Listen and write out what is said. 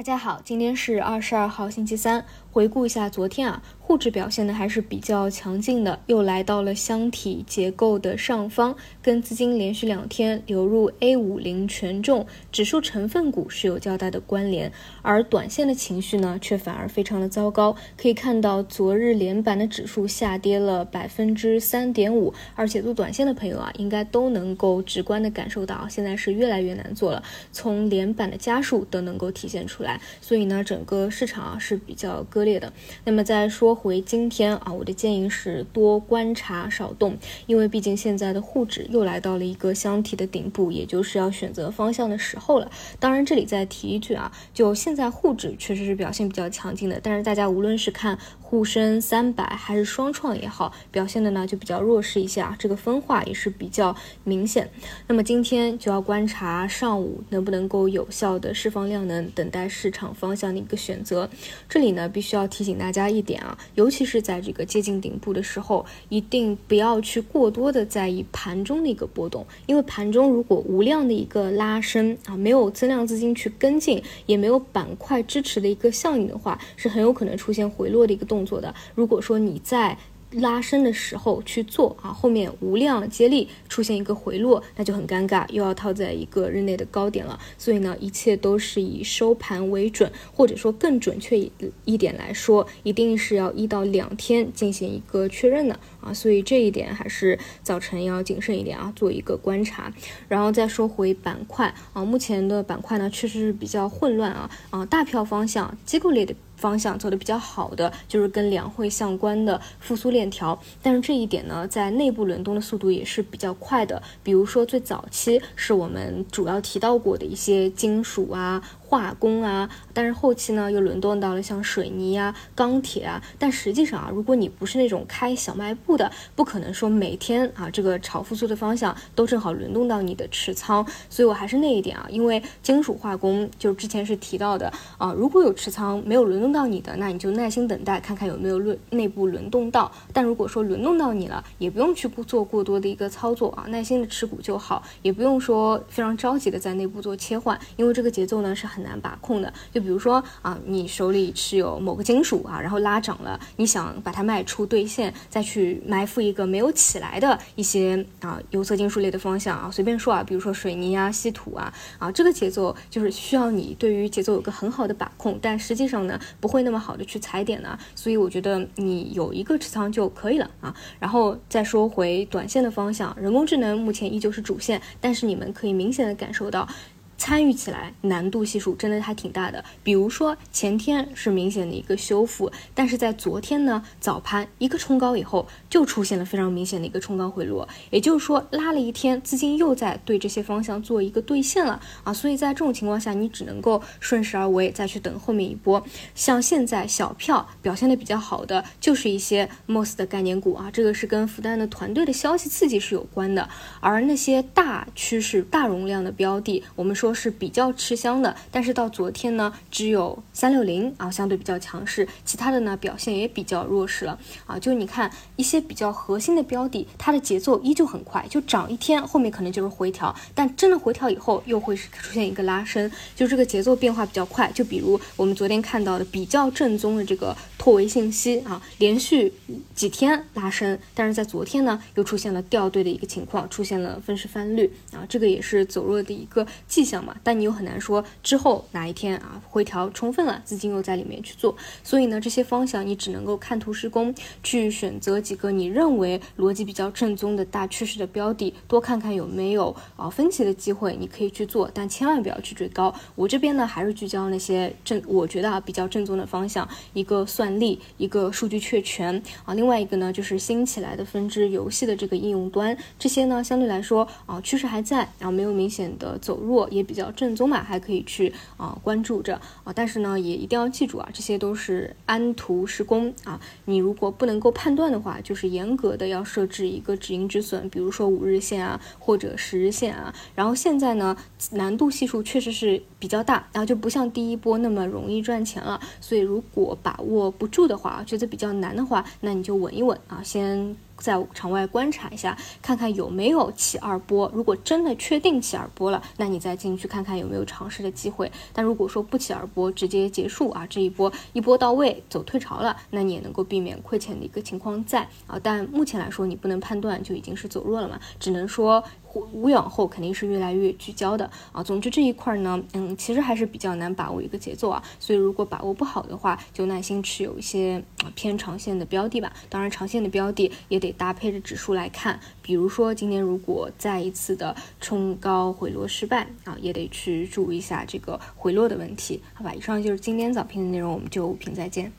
大家好，今天是二十二号星期三。回顾一下昨天啊，沪指表现的还是比较强劲的，又来到了箱体结构的上方，跟资金连续两天流入 A 五零权重指数成分股是有较大的关联。而短线的情绪呢，却反而非常的糟糕。可以看到，昨日连板的指数下跌了百分之三点五，而且做短线的朋友啊，应该都能够直观的感受到，现在是越来越难做了。从连板的家数都能够体现出来。所以呢，整个市场啊是比较割裂的。那么再说回今天啊，我的建议是多观察少动，因为毕竟现在的沪指又来到了一个箱体的顶部，也就是要选择方向的时候了。当然，这里再提一句啊，就现在沪指确实是表现比较强劲的，但是大家无论是看。沪深三百还是双创也好，表现的呢就比较弱势一些啊，这个分化也是比较明显。那么今天就要观察上午能不能够有效的释放量能，等待市场方向的一个选择。这里呢必须要提醒大家一点啊，尤其是在这个接近顶部的时候，一定不要去过多的在意盘中的一个波动，因为盘中如果无量的一个拉升啊，没有增量资金去跟进，也没有板块支持的一个效应的话，是很有可能出现回落的一个动。作的，如果说你在拉升的时候去做啊，后面无量接力出现一个回落，那就很尴尬，又要套在一个日内的高点了。所以呢，一切都是以收盘为准，或者说更准确一一点来说，一定是要一到两天进行一个确认的啊。所以这一点还是早晨要谨慎一点啊，做一个观察。然后再说回板块啊，目前的板块呢确实是比较混乱啊啊，大票方向机构类的。方向走的比较好的就是跟两会相关的复苏链条，但是这一点呢，在内部轮动的速度也是比较快的。比如说最早期是我们主要提到过的一些金属啊。化工啊，但是后期呢又轮动到了像水泥啊、钢铁啊。但实际上啊，如果你不是那种开小卖部的，不可能说每天啊这个炒复苏的方向都正好轮动到你的持仓。所以我还是那一点啊，因为金属化工就之前是提到的啊，如果有持仓没有轮动到你的，那你就耐心等待，看看有没有轮内部轮动到。但如果说轮动到你了，也不用去做过多的一个操作啊，耐心的持股就好，也不用说非常着急的在内部做切换，因为这个节奏呢是很。难把控的，就比如说啊，你手里持有某个金属啊，然后拉涨了，你想把它卖出兑现，再去埋伏一个没有起来的一些啊有色金属类的方向啊，随便说啊，比如说水泥啊、稀土啊啊，这个节奏就是需要你对于节奏有个很好的把控，但实际上呢，不会那么好的去踩点呢，所以我觉得你有一个持仓就可以了啊。然后再说回短线的方向，人工智能目前依旧是主线，但是你们可以明显的感受到。参与起来难度系数真的还挺大的。比如说前天是明显的一个修复，但是在昨天呢，早盘一个冲高以后，就出现了非常明显的一个冲高回落。也就是说，拉了一天，资金又在对这些方向做一个兑现了啊。所以在这种情况下，你只能够顺势而为，再去等后面一波。像现在小票表现的比较好的，就是一些 MOS 的概念股啊，这个是跟复旦的团队的消息刺激是有关的。而那些大趋势、大容量的标的，我们说。都是比较吃香的，但是到昨天呢，只有三六零啊相对比较强势，其他的呢表现也比较弱势了啊。就你看一些比较核心的标的，它的节奏依旧很快，就涨一天后面可能就是回调，但真的回调以后又会出现一个拉升，就这个节奏变化比较快。就比如我们昨天看到的比较正宗的这个拓维信息啊，连续几天拉升，但是在昨天呢又出现了掉队的一个情况，出现了分时翻绿啊，这个也是走弱的一个迹象嘛。但你又很难说之后哪一天啊回调充分了，资金又在里面去做，所以呢这些方向你只能够看图施工，去选择几个你认为逻辑比较正宗的大趋势的标的，多看看有没有啊分歧的机会，你可以去做，但千万不要去追高。我这边呢还是聚焦那些正，我觉得啊比较正宗的方向，一个算力，一个数据确权啊，另外一个呢就是新起来的分支游戏的这个应用端，这些呢相对来说啊趋势还在，然后没有明显的走弱，也。比较正宗嘛，还可以去啊关注着啊，但是呢，也一定要记住啊，这些都是安图施工啊。你如果不能够判断的话，就是严格的要设置一个止盈止损，比如说五日线啊，或者十日线啊。然后现在呢，难度系数确实是比较大，然后就不像第一波那么容易赚钱了。所以如果把握不住的话，觉得比较难的话，那你就稳一稳啊，先。在场外观察一下，看看有没有起二波。如果真的确定起二波了，那你再进去看看有没有尝试的机会。但如果说不起二波，直接结束啊，这一波一波到位，走退潮了，那你也能够避免亏钱的一个情况在啊。但目前来说，你不能判断就已经是走弱了嘛，只能说。无往后肯定是越来越聚焦的啊。总之这一块呢，嗯，其实还是比较难把握一个节奏啊。所以如果把握不好的话，就耐心持有一些偏长线的标的吧。当然，长线的标的也得搭配着指数来看。比如说今天如果再一次的冲高回落失败啊，也得去注意一下这个回落的问题，好吧？以上就是今天早评的内容，我们就评再见。